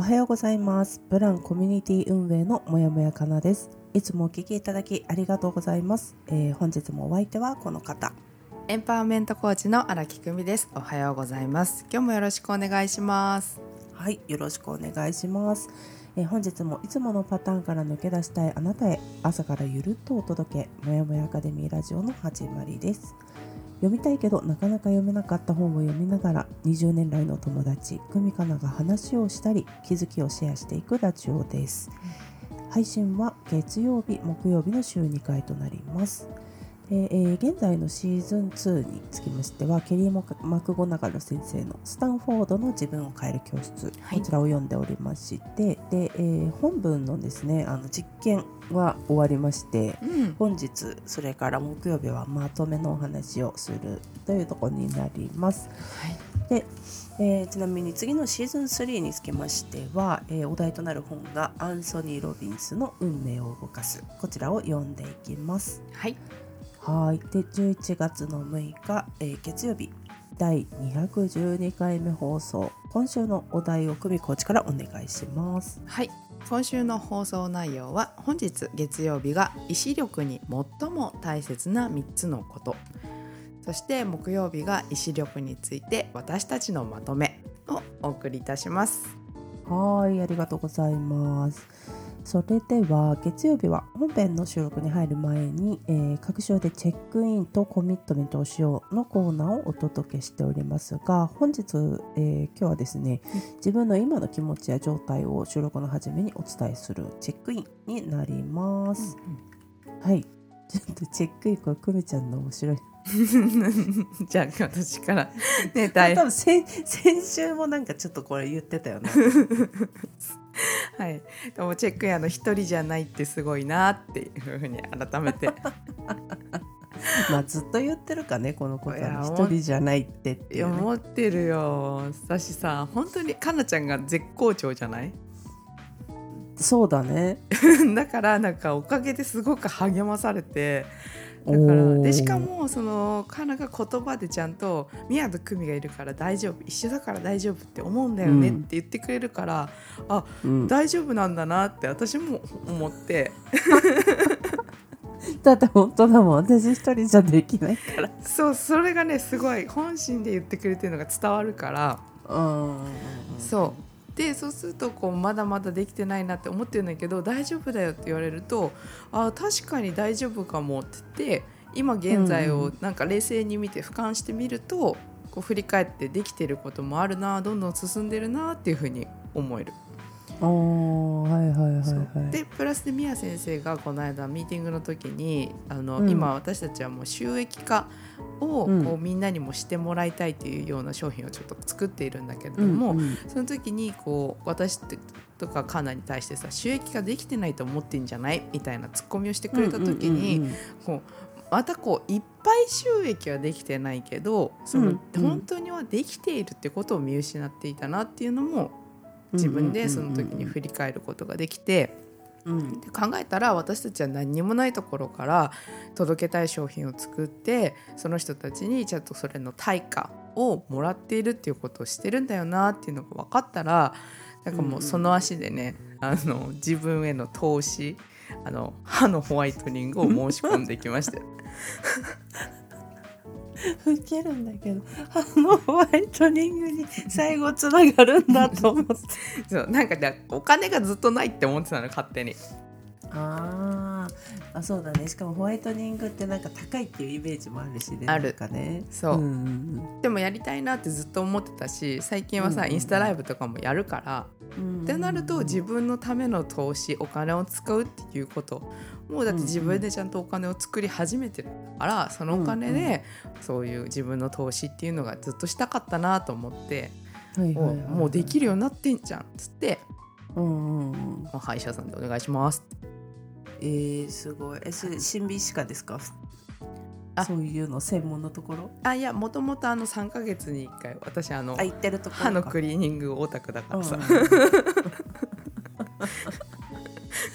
おはようございます。ブランコミュニティ運営のもやもやかなです。いつもお聞きいただきありがとうございます。えー本日もお相手はこの方。エンパワーメントコーチの荒木久美です。おはようございます。今日もよろしくお願いします。はい、よろしくお願いします。えー本日もいつものパターンから抜け出したいあなたへ朝からゆるっとお届けもやもやアカデミーラジオの始まりです。読みたいけどなかなか読めなかった本を読みながら20年来の友達久美かなが話をしたり気づきをシェアしていくラジオです。配信は月曜日木曜日の週2回となります。でえー現在のシーズン2につきましてはケリー・マクマクゴナガル先生の「スタンフォードの自分を変える教室」はい。こちらを読んでおりましてで、えー本文のですねあの実験は終わりましてうん、本日それから木曜日はまとめのお話をするというところになります。で、えーちなみに次のシーズン3につきましては、えーお題となる本がアンソニー・ロビンスの「運命を動かす」こちらを読んでいきます。はい、はいで11月の6日、えー月曜日第212回目放送今週のお題を久美コーチからお願いします。はい。今週の放送内容は本日月曜日が意志力に最も大切な3つのことそして木曜日が意志力について私たちのまとめをお送りいたしますはい、ありがとうございます。それでは月曜日は本編の収録に入る前に、えー各週でチェックインとコミットメントをしようのコーナーをお届けしておりますが本日、えー今日はですね自分の今の気持ちや状態を収録の初めにお伝えするチェックインになります。はいちょっとチェックインこれ久美ちゃんの面白い じゃあ私からね大多分先先週もなんかちょっとこれ言ってたよね。はい、でもチェックインあの一人じゃないってすごいなっていうふうに改めて。まあずっと言ってるかねこのこといやは一人じゃないってってね、思ってるよ。私さ本当にかなちゃんが絶好調じゃない？そうだね。だからなんかおかげですごく励まされてだからでしかもそのかなが言葉でちゃんと「宮戸久美がいるから大丈夫一緒だから大丈夫って思うんだよね」っうん。て言ってくれるから、あうん、大丈夫なんだなって私も思って。だって本当だもん。私一人じゃできないから。そうそれがねすごい本心で言ってくれてるのが伝わるから。うん。そうでそうするとこうまだまだできてないなって思ってるんだけど大丈夫だよって言われるとあ確かに大丈夫かもって言って今現在うんをなんか冷静に見て俯瞰してみるとこう振り返ってできてることもあるなどんどん進んでるなっていうふうに思える。はいはいはいはい。でプラスで宮先生がこの間ミーティングの時にあの、うん。今私たちはもう収益化をうん。こうみんなにもしてもらいたいというような商品をちょっと作っているんだけれども、うんうんその時にこう私とかカナに対してさ収益化できてないと思ってんじゃないみたいなツッコミをしてくれた時に、またこういっぱい収益はできてないけどその、本当にはできているってことを見失っていたなっていうのも自分でその時に振り返ることができて。うん。で考えたら私たちは何にもないところから届けたい商品を作ってその人たちにちゃんとそれの対価をもらっているっていうことをしてるんだよなっていうのが分かったらなんかもうその足でね、あの自分への投資あの歯のホワイトニングを申し込んできました よウケるんだけどあのホワイトニングに最後つながるんだと思って。そうなんかねお金がずっとないって思ってたの勝手に。あーあそうだね。しかもホワイトニングってなんか高いっていうイメージもあるしね。ある。かね。そう。んうんでもやりたいなってずっと思ってたし最近はさ、うんうんインスタライブとかもやるからうんってなると自分のための投資お金を使うっていうこともうだって自分でちゃんとお金を作り始めてるからそのお金でそういう自分の投資っていうのがずっとしたかったなと思ってはいをもうできるようになってんじゃんっつって、うんうん歯医者さんでお願いしますえー、すごい。えそれ新美歯科ですか？あ。そういうの専門のところ？あいやもともとあの3ヶ月に1回私あのあ行ってるとこ歯のクリーニングオタクだからさ、うん。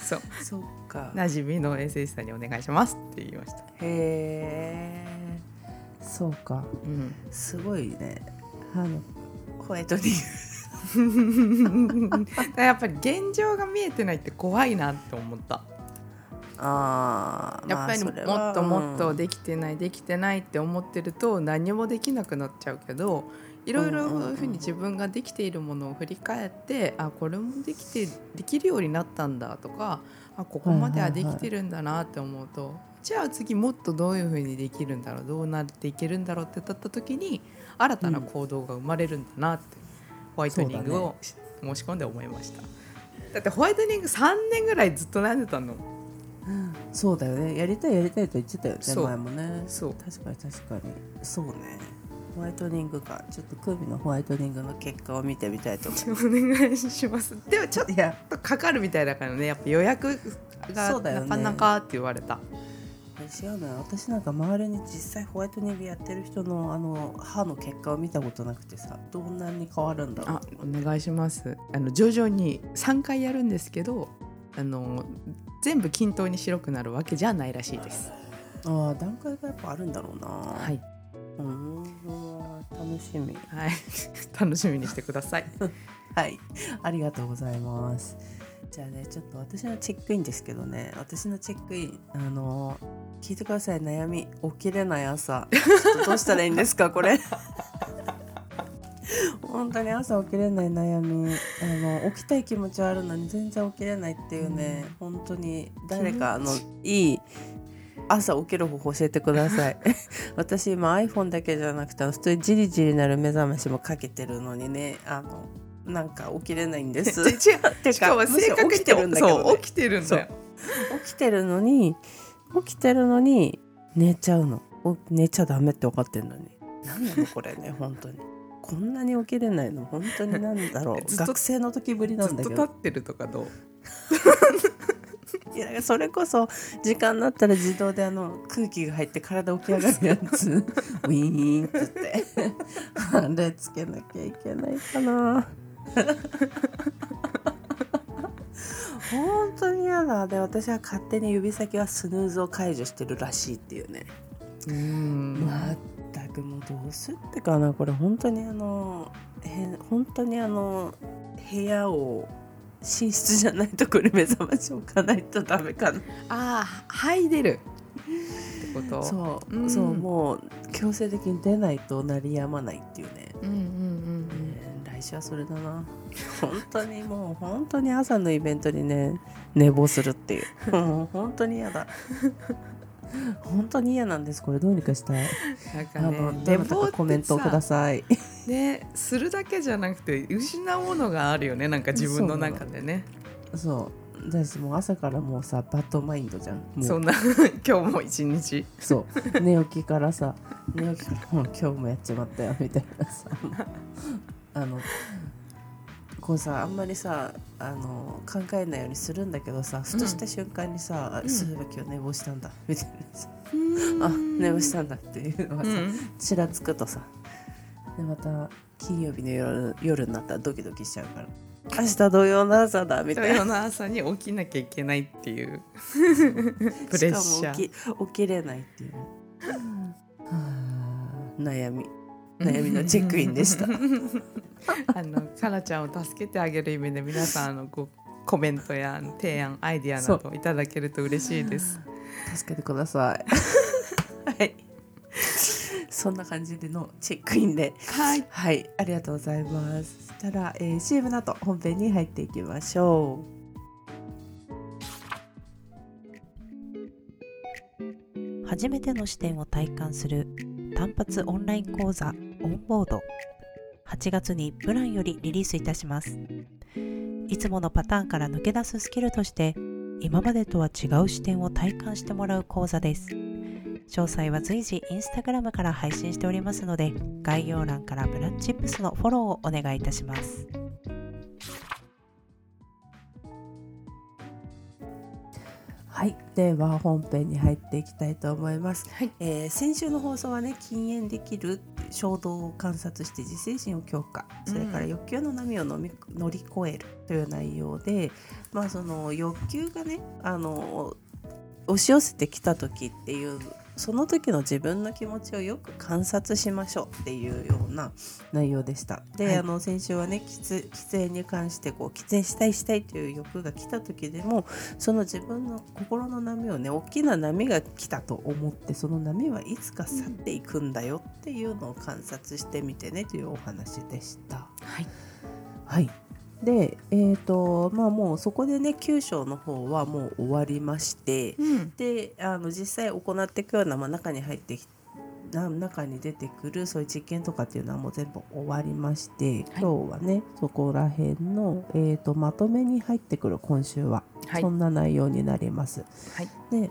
そう。そっか。馴染みの衛生士さんにお願いしますって言いました、へえそうか。うん、すごいね。歯の。ホワイトニングやっぱり現状が見えてないって怖いなって思ったあーやっぱりもっともっとうんできてないできてないって思ってると何もできなくなっちゃうけどいろいろそういうふうに自分ができているものを振り返ってあこれもできてできるようになったんだとかあここまではできてるんだなって思うと、じゃあ次もっとどういうふうにできるんだろうどうなっていけるんだろうって立った時に新たな行動が生まれるんだなって、ホワイトニングをし申し込んで思いました。だってホワイトニング3年ぐらいずっと悩んでたのそうだよね。やりたいやりたいと言ってたよね前もね。そう。確かに確かに。そうね。ホワイトニングか。ちょっと首のホワイトニングの結果を見てみたいと思いますお願いします。でもちょっとかかるみたいだからね。やっぱ予約がそうだよね。なかなかって言われた、違うのよ私なんか周りに実際ホワイトニングやってる人のあの歯の結果を見たことなくてさどんなに変わるんだろう。あお願いします。あの徐々に3回やるんですけどあの全部均等に白くなるわけじゃないらしいです。あー段階がやっぱあるんだろうな。はい、うーん楽しみ。はい、楽しみにしてください。はい。ありがとうございます。じゃあねちょっと私のチェックインですけどね。私のチェックインあの聞いてください。悩み起きれない朝。ちょっとどうしたらいいんですかこれ 本当に朝起きれない悩みあの起きたい気持ちはあるのに全然起きれないっていうね、本当に誰かあのいい朝起きる方法教えてください。私今 iPhone だけじゃなくて普通にジリジリなる目覚ましもかけてるのにねあのなんか起きれないんです。違うてしかも正確に起きてるんだけど、ね、起きてるんだよ。起きてるのに起きてるのに寝ちゃうの。お寝ちゃダメって分かってんのに。何なのこれね本当にこんなに起きれないの？本当になんだろう？学生の時ぶりなんだけど。と立ってるとかどう？いやそれこそ時間になったら自動であの空気が入って体起き上がるやつ。ウィーンって言って。あれつけなきゃいけないかな。本当に嫌だ。で私は勝手に指先はスヌーズを解除してるらしいっていうね。うん。全くもうどうすってかなこれ本当にあのへ本当にあの部屋を寝室じゃないところに目覚まし置かないとダメかな。ああ入れる。ってこと？そう、うん。そうもう強制的に出ないと鳴りやまないっていうね、うんうんうんえー来週はそれだな。本当にもう本当に朝のイベントにね寝坊するっていう。もう本当に嫌だ本当に嫌なんです。これどうにかしたい、なんかあのねどなたかコメントをくだささいねするだけじゃなくて失うものがあるよね。なんか自分の中でね。そう。私もう朝からもうさバッドマインドじゃん。そんな今日も一日。そう。寝起きからさ寝起きからもう今日もやっちまったよみたいなさ。あのこうさあんまりさあの考えないようにするんだけどさふとした瞬間にさ、うん。そういえば今日寝坊したんだみたいなさ、あ寝坊したんだっていうのがさ、うん。ちらつくとさ。でまた金曜日の夜夜になったらドキドキしちゃうから。明日土曜の朝だみ土たいな。曜の朝に起きなきゃいけないっていう。プレッシャー。しかも起き起きれないっていう、はあ悩み悩みのチェックインでした。あのかなちゃんを助けてあげる意味で皆さんあのごコメントや提案アイディアなどいただけると嬉しいです。助けてください。はい。そんな感じでのチェックインで。はい。はい。ありがとうございます。そしたら、えー、CM の後本編に入っていきましょ初めての視点を体感する単発オンライン講座オンボード。8月にプランよりリリースいたします。いつものパターンから抜け出すスキルとして今までとは違う視点を体感してもらう講座です。詳細は随時インスタグラムから配信しておりますので概要欄からブラッチップスのフォローをお願いいたします。はい、では本編に入っていきたいと思います。はい。えー先週の放送はね禁煙できる衝動を観察して自制心を強化。それから欲求の波を乗り越えるという内容で、まあその欲求がねあの押し寄せてきた時っていうその時の自分の気持ちをよく観察しましょうっていうような内容でした。で、はいあの先週はね喫喫煙に関してこう喫煙したいしたいという欲が来た時でもその自分の心の波をね大きな波が来たと思ってその波はいつか去っていくんだよっていうのを観察してみてねというお話でした。はいはいでえーとまあもうそこでね9章の方はもう終わりましてうん。であの実際行っていくような、まあ、中に入ってきな中に出てくるそういう実験とかっていうのはもう全部終わりまして、今日はねそこら辺の、えー、とまとめに入ってくる今週は、はい。そんな内容になります。はい。で、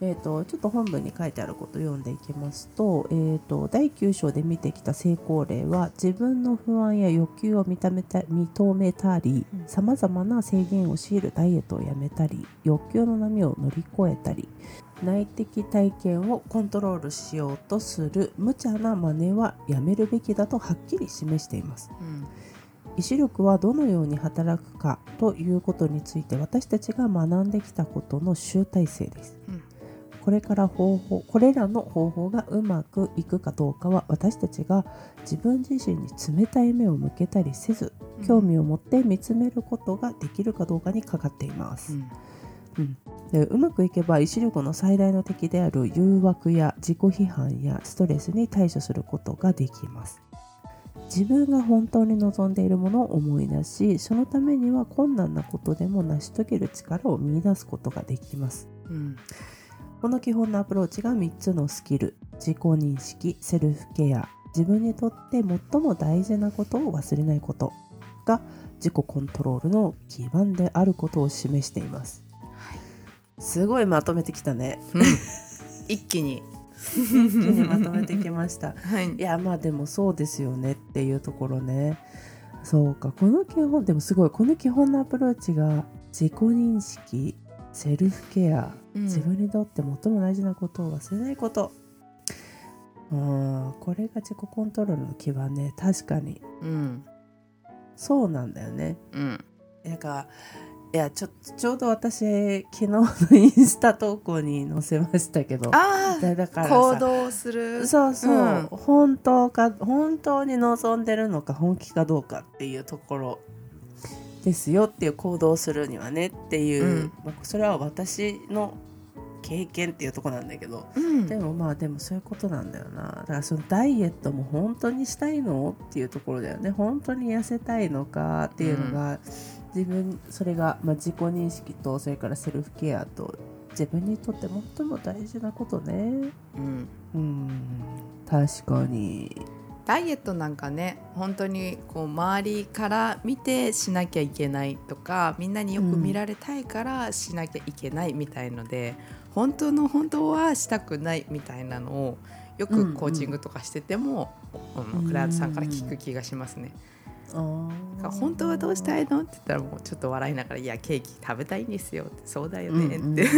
えー、とちょっと本文に書いてあることを読んでいきますと,、えー、と第9章で見てきた成功例は自分の不安や欲求を認めた認めたりさまざまな制限を強いるダイエットをやめたり欲求の波を乗り越えたり内的体験をコントロールしようとする無茶な真似はやめるべきだとはっきり示しています。うん意志力はどのように働くかということについて私たちが学んできたことの集大成です。うんこれから方法これらの方法がうまくいくかどうかは私たちが自分自身に冷たい目を向けたりせず興味を持って見つめることができるかどうかにかかっています。うん。うん、でうまくいけば意志力の最大の敵である誘惑や自己批判やストレスに対処することができます。自分が本当に望んでいるものを思い出しそのためには困難なことでも成し遂げる力を見出すことができます。うんこの基本のアプローチが3つのスキル。自己認識セルフケア。自分にとって最も大事なことを忘れないこと。が自己コントロールの基盤であることを示しています。すごいまとめてきたね。うん。一気に。一気にまとめてきました。はい。いやまあでもそうですよね。っていうところね。そうかこの基本でもすごいこの基本のアプローチが自己認識セルフケアうん。自分にとって最も大事なことを忘れないこと。うんこれが自己コントロールの基盤ね。確かに。うん。そうなんだよね。うん。なんかいやちょちょうど私昨日のインスタ投稿に載せましたけど。あだだから行動する。そうそう、うん。本当か本当に望んでるのか本気かどうかっていうところですよっていう行動をするにはねっていう、うん。まあそれは私の経験っていうところなんだけどうん。でもまあでもそういうことなんだよな。だからそのダイエットも本当にしたいのっていうところだよね。本当に痩せたいのかっていうのが、自分それが、まあ、自己認識とそれからセルフケアと自分にとって最も大事なことね。うん。うん。確かにダイエットなんかね本当にこう周りから見てしなきゃいけないとかみんなによく見られたいからしなきゃいけないみたいので、本当の本当はしたくないみたいなのをようんうんくコーチングとかしてても、あのクライアントさんから聞く気がしますね。本当はどうしたいの？って言ったらもうちょっと笑いながら「いやケーキ食べたいんですよ」って「そうだよね」って。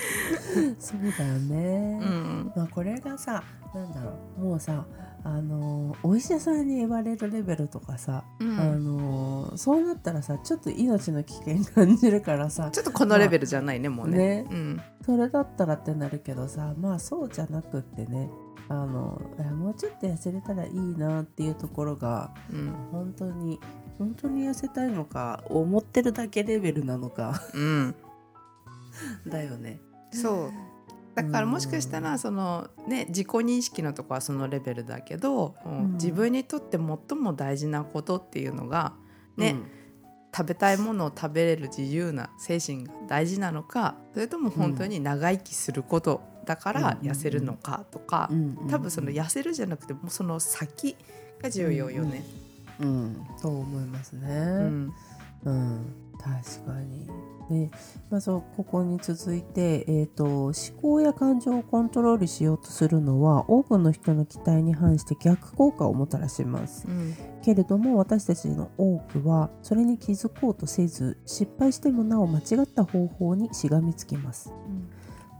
そうだよね、うん。まあ、これがさなんだろうもうさあのお医者さんに言われるレベルとかさ、うん。あのそうなったらさちょっと命の危険感じるからさちょっとこのレベルじゃないね、もうね。ね。うん。それだったらってなるけどさまあそうじゃなくってねあのもうちょっと痩せれたらいいなっていうところがうん。本当に本当に痩せたいのか思ってるだけレベルなのか。うん、だよね。そう。だからもしかしたらその、ね、自己認識のとこはそのレベルだけど、ん自分にとって最も大事なことっていうのが、ねうん。食べたいものを食べれる自由な精神が大事なのかそれとも本当に長生きすることだからうん痩せるのかとか、うん多分その痩せるじゃなくてもうその先が重要よね。うん、と思いますね。うん。うん確かに。で、まあ、そうここに続いて、えーと、思考や感情をコントロールしようとするのは多くの人の期待に反して逆効果をもたらします。うんけれども私たちの多くはそれに気づこうとせず失敗してもなお間違った方法にしがみつきます。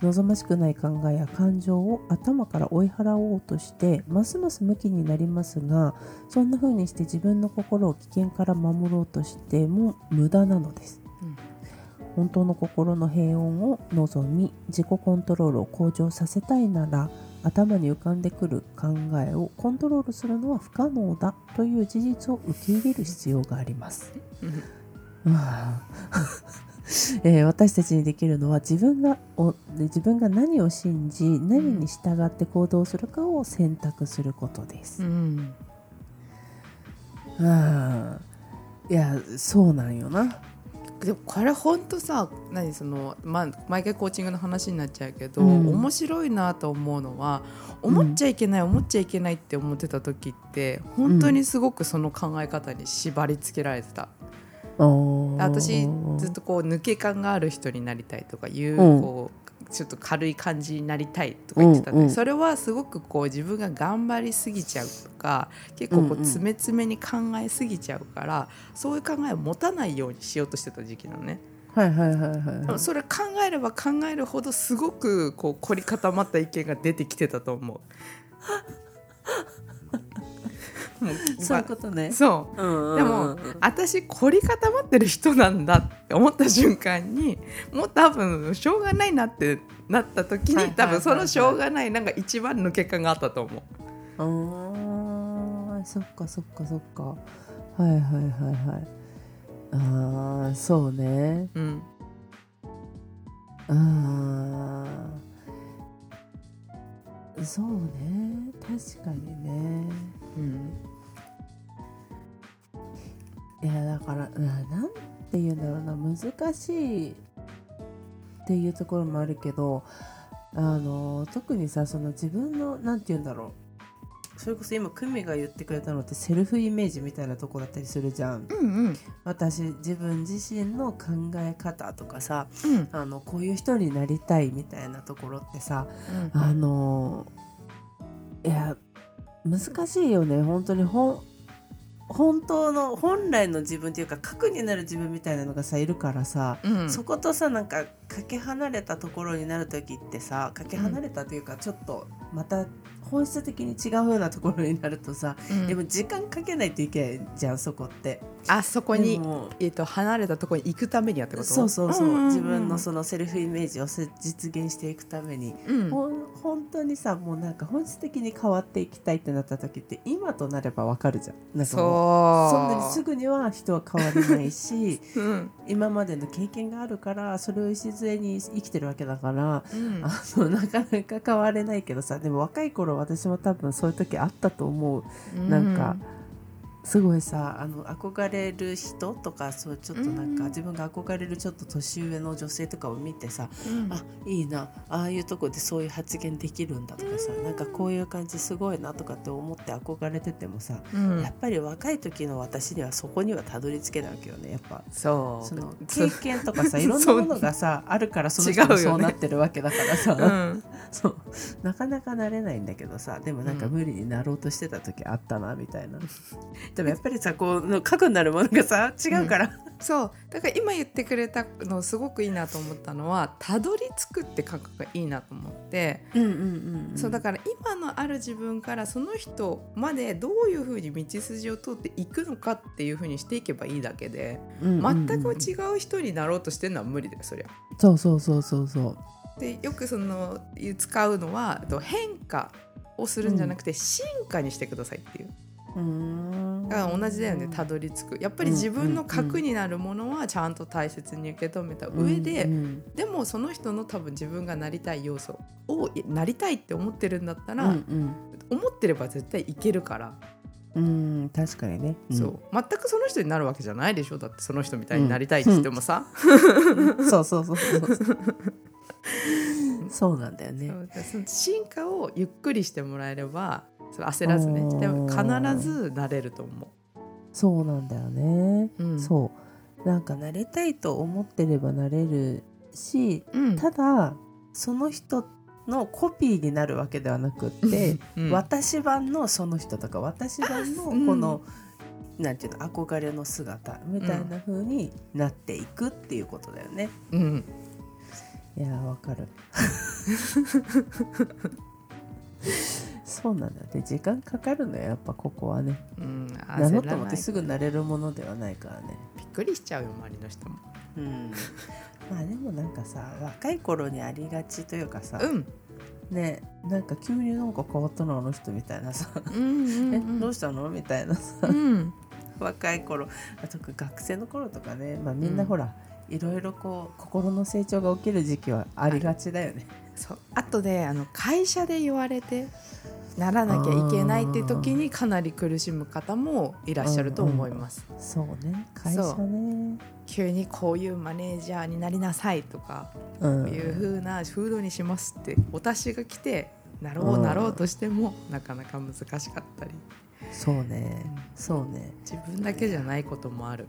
望ましくない考えや感情を頭から追い払おうとしてますます向きになりますがそんな風にして自分の心を危険から守ろうとしても無駄なのです。うん。本当の心の平穏を望み自己コントロールを向上させたいなら頭に浮かんでくる考えをコントロールするのは不可能だという事実を受け入れる必要があります。うん えー私たちにできるのは自分がお自分が何を信じ何に従って行動するかを選択することです。うん。あーいやそうなんよな。でもこれほんとさ何その、まあ、毎回コーチングの話になっちゃうけど、うん。面白いなと思うのは思っちゃいけない、思っちゃいけないって思ってた時って本当にすごくその考え方に縛り付けられてた、私ずっとこう抜け感がある人になりたいとかいう,、うんこうちょっと軽い感じになりたいとか言ってたんで、それはすごくこう自分が頑張りすぎちゃうとか結構こう詰め詰めに考えすぎちゃうから、そういう考えを持たないようにしようとしてた時期なのね。はいはいはいはいはい。それ考えれば考えるほどすごくこう凝り固まった意見が出てきてたと思う。そういうことね。そうでも私凝り固まってる人なんだって思った瞬間にもう多分しょうがないなってなった時に多分そのしょうがないなんか一番抜け感があったと思う。あーそっかそっかそっか。はいはいはいはい。ああそうね。うんあーそうね確かにねうん。いやだからななんて言うんだろうな難しいっていうところもあるけどあの特にさその自分のなんて言うんだろう。それこそ今久美が言ってくれたのってセルフイメージみたいなとこだったりするじゃん。うんうん。私自分自身の考え方とかさうん。あのこういう人になりたいみたいなところってさうん。あのいや難しいよね本当に。ほん本当の本来の自分っていうか核になる自分みたいなのがさいるからさ、うん。そことさなんかかけ離れたところになる時ってさかけ離れたというかちょっとまた本質的に違うようなところになるとさ、うん。でも時間かけないといけないじゃんそこって。あそこにえっと離れたところに行くためにやってこと？そうそうそう,、んんん。自分のそのセルフイメージをせ実現していくために。うん。ほん本当にさもうなんか本質的に変わっていきたいってなった時って今となればわかるじゃん。なんかもうそんなにそうすぐには人は変われないし うん。今までの経験があるからそれを礎に生きてるわけだから、うん。あのなかなか変われないけどさでも若い頃私も多分そういう時あったと思う。なんかすごいさあの憧れる人とかそうちょっとなんか、うん。自分が憧れるちょっと年上の女性とかを見てさうん。あいいなああいうとこでそういう発言できるんだとかさ、なんかこういう感じすごいなとかって思って憧れててもさ、うん。やっぱり若い時の私にはそこにはたどり着けないわけよね。やっぱ。そう。その経験とかさ いろんなものがさあるからその人もそうなってるわけだからさ、うん。そう なかなかなれないんだけどさでもなんかうん。無理になろうとしてた時あったなみたいな、でもやっぱりさこう核になるものがさ違うから、そう。だから今言ってくれたのすごくいいなと思ったのはたどり着くって感覚がいいなと思って、うんうんうんそうだから今のある自分からその人までどういうふうに道筋を通っていくのかっていうふうにしていけばいいだけで、全く違う人になろうとしてるのは無理だよそりゃ。そうそうそうそうそうでよくその使うのはえっと変化をするんじゃなくて進化にしてくださいっていう。うーん。だから同じだよねたどり着く。やっぱり自分の核になるものはちゃんと大切に受け止めた上で、うん。でもその人の多分自分がなりたい要素をなりたいって思ってるんだったら、うん思ってれば絶対いけるから、うん、うん確かにね、そう。全くその人になるわけじゃないでしょ。だってその人みたいになりたいって言ってもさ、うん。そうそうそうそう そうなんだよね。進化をゆっくりしてもらえればそれ焦らずねでも必ずなれると思そうなんだよね、う。うん。そう。なんかなれたいと思ってればなれるしうん。ただその人のコピーになるわけではなくって、うん。私版のその人とか私版のうん。この、なんていうの憧れの姿みたいな風になっていくっていうことだよね。うんいやーわかる。そうなんだで時間かかるのよやっぱここはね。うんなろうと思ってすぐなれるものではないからね。びっくりしちゃうよ周りの人も。うん、まあでもなんかさ若い頃にありがちというかさ、うん。ねなんか急になんか変わったのあの人みたいなさ、うんうん えどうしたの？みたいなさ、うん。若い頃特に学生の頃とかね、まあ、みんなうん。ほら、いろいろこう心の成長が起きる時期はありがちだよね。そう。あとであの会社で言われてならなきゃいけないって時にかなり苦しむ方もいらっしゃると思います。そうね。会社ね。急にこういうマネージャーになりなさいとかうん。こういう風な風土にしますってお達しが来てなろううん。なろうとしてもなかなか難しかったり。そうね。うん。そうね。自分だけじゃないこともある。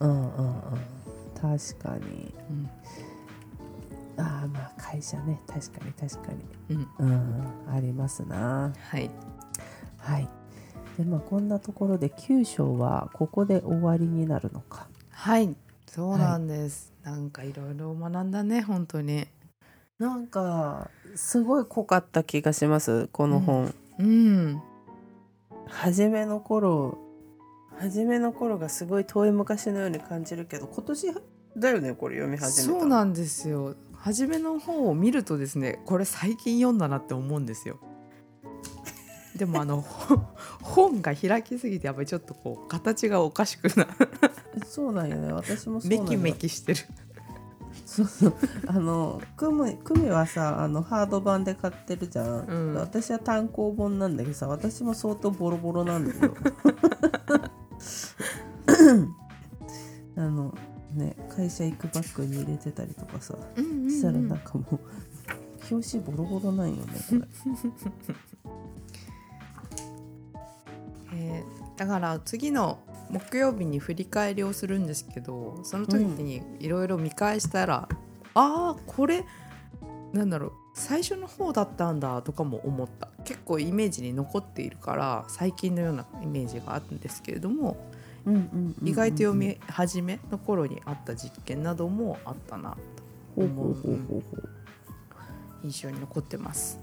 うんうんうん確かに。うん。ああまあ会社ね。確かに確かに。うん。うんありますな。はい。はい。でまあこんなところで9章はここで終わりになるのか。はい。そうなんです、なんかいろいろ学んだね本当に。なんかすごい濃かった気がしますこの本、うん。初めの頃初めの頃がすごい遠い昔のように感じるけど今年だよねこれ読み始めたそうなんですよ。初めの方を見るとですねこれ最近読んだなって思うんですよ。でもあの 本が開きすぎてやっぱりちょっとこう形がおかしくなそうなんよね。私もそうメキメキしてる。そうそう。あのクミクミはさあのハード版で買ってるじゃん、うん。私は単行本なんだけどさ私も相当ボロボロなんだよ あのね会社行くバッグに入れてたりとかさうんうんうん。したらなんかもう表紙ボロボロなんよねこれ。えーだから次の木曜日に振り返りをするんですけどその時にいろいろ見返したら、ああこれなんだろう最初の方だったんだとかも思った結構イメージに残っているから最近のようなイメージがあるんですけれども意外と読み始めの頃にあった実験などもあったなほうほうほうほうほう印象に残ってます。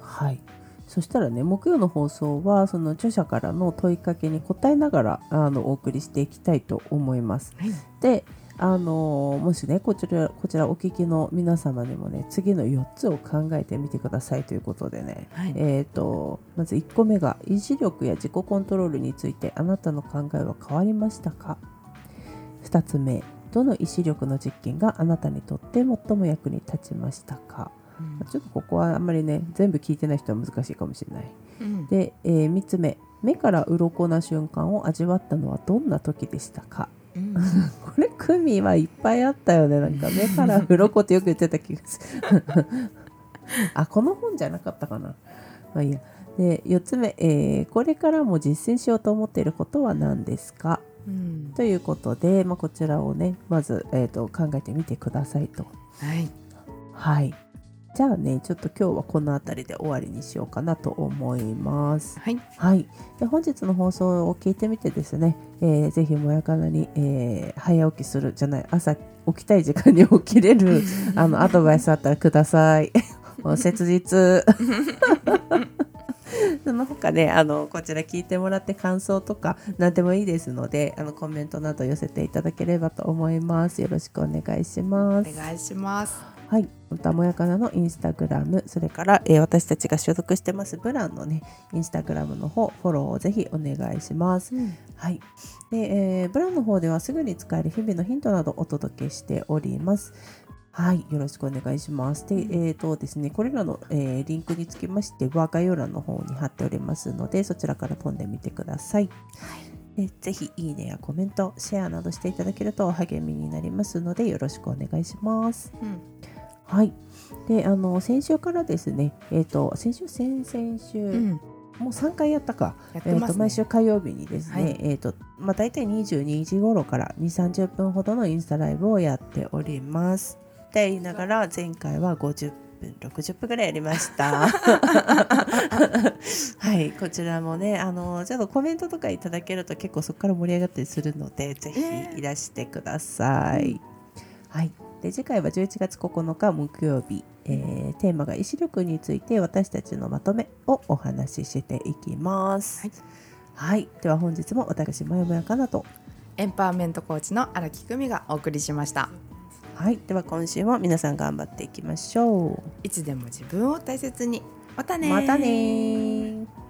はいそしたらね木曜の放送はその著者からの問いかけに答えながらあのお送りしていきたいと思います。はいであのもしねこちらこちらお聞きの皆様にもね次の4つを考えてみてくださいということでね、はい。えー、とまず1個目が意志力や自己コントロールについてあなたの考えは変わりましたか？2つ目どの意志力の実験があなたにとって最も役に立ちましたか？うん。ちょっとここはあんまりね全部聞いてない人は難しいかもしれない。うん。で、えー3つ目目から鱗な瞬間を味わったのはどんな時でしたか？うん。これクミはいっぱいあったよね。なんか目から鱗ってよく言ってた気がする。あこの本じゃなかったかな。まあいいや。で4つ目、えーこれからも実践しようと思っていることは何ですか？うん。ということで、まあ、こちらをねまず、えー、と考えてみてくださいと。はい。はいじゃあねちょっと今日はこの辺りで終わりにしようかなと思いますはいはい、で本日の放送を聞いてみてですね、えーぜひもやかなに、えー早起きするじゃない朝起きたい時間に起きれる あのアドバイスあったらください。もう切実 その他ねあのこちら聞いてもらって感想とか何でもいいですのであのコメントなど寄せていただければと思います。よろしくお願いします。お願いします。はい、またもやかなのインスタグラム、それから、えー私たちが所属してますブランのね、インスタグラムの方、フォローをぜひお願いします。はい。で、えーブランの方ではすぐに使える日々のヒントなどお届けしております。はい、よろしくお願いします。で、えーとですね、これらの、えーリンクにつきましては概要欄の方に貼っておりますので、そちらから飛んでみてください。でぜひいいねやコメント、シェアなどしていただけると励みになりますので、よろしくお願いします。うんはい。で、あの先週からですね、えっ、と先週先々週、うんもう3回やったかえー、やってますねと毎週火曜日にですね、はいえーとまあ、大体22時頃から2 3 0分ほどのインスタライブをやっております。って言いながら前回は50分60分ぐらいやりました。はいこちらもねあのちょっとコメントとかいただけると結構そこから盛り上がったりするのでぜひいらしてください。はいで次回は11月9日木曜日、えーテーマが意志力について私たちのまとめをお話ししていきます。はい。はい、では本日も私もやもやかなと、エンパワーメントコーチの荒木久美がお送りしました。はい、では今週も皆さん頑張っていきましょいつでも自分を大切に。またう。ねまたねー